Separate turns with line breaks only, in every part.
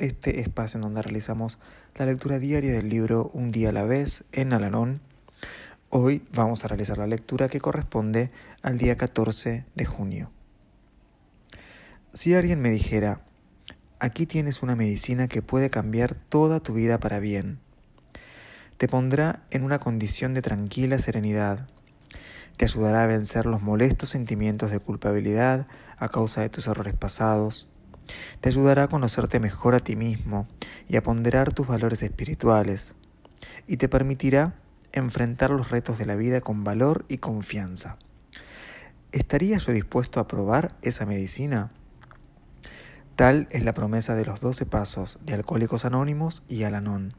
este espacio en donde realizamos la lectura diaria del libro Un día a la vez en Alalón Hoy vamos a realizar la lectura que corresponde al día 14 de junio. Si alguien me dijera, aquí tienes una medicina que puede cambiar toda tu vida para bien, te pondrá en una condición de tranquila serenidad, te ayudará a vencer los molestos sentimientos de culpabilidad a causa de tus errores pasados, te ayudará a conocerte mejor a ti mismo y a ponderar tus valores espirituales, y te permitirá enfrentar los retos de la vida con valor y confianza. ¿Estaría yo dispuesto a probar esa medicina? Tal es la promesa de los doce pasos de Alcohólicos Anónimos y Alanón.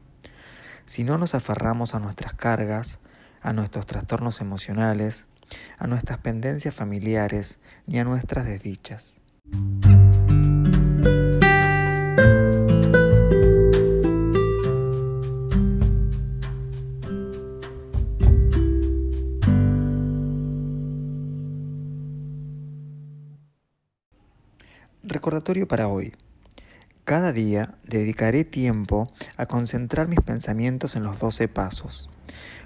Si no nos aferramos a nuestras cargas, a nuestros trastornos emocionales, a nuestras pendencias familiares ni a nuestras desdichas. Recordatorio para hoy. Cada día dedicaré tiempo a concentrar mis pensamientos en los doce pasos.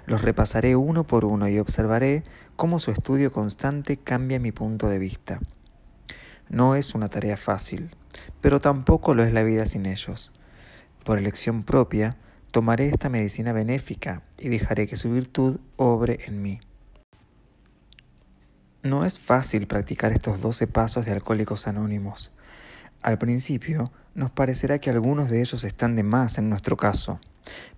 Los repasaré uno por uno y observaré cómo su estudio constante cambia mi punto de vista. No es una tarea fácil, pero tampoco lo es la vida sin ellos. Por elección propia, tomaré esta medicina benéfica y dejaré que su virtud obre en mí. No es fácil practicar estos doce pasos de Alcohólicos Anónimos. Al principio, nos parecerá que algunos de ellos están de más en nuestro caso,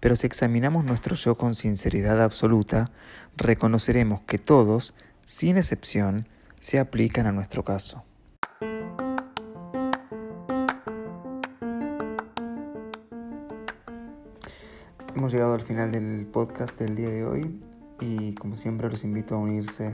pero si examinamos nuestro yo con sinceridad absoluta, reconoceremos que todos, sin excepción, se aplican a nuestro caso. Hemos llegado al final del podcast del día de hoy y como siempre los invito a unirse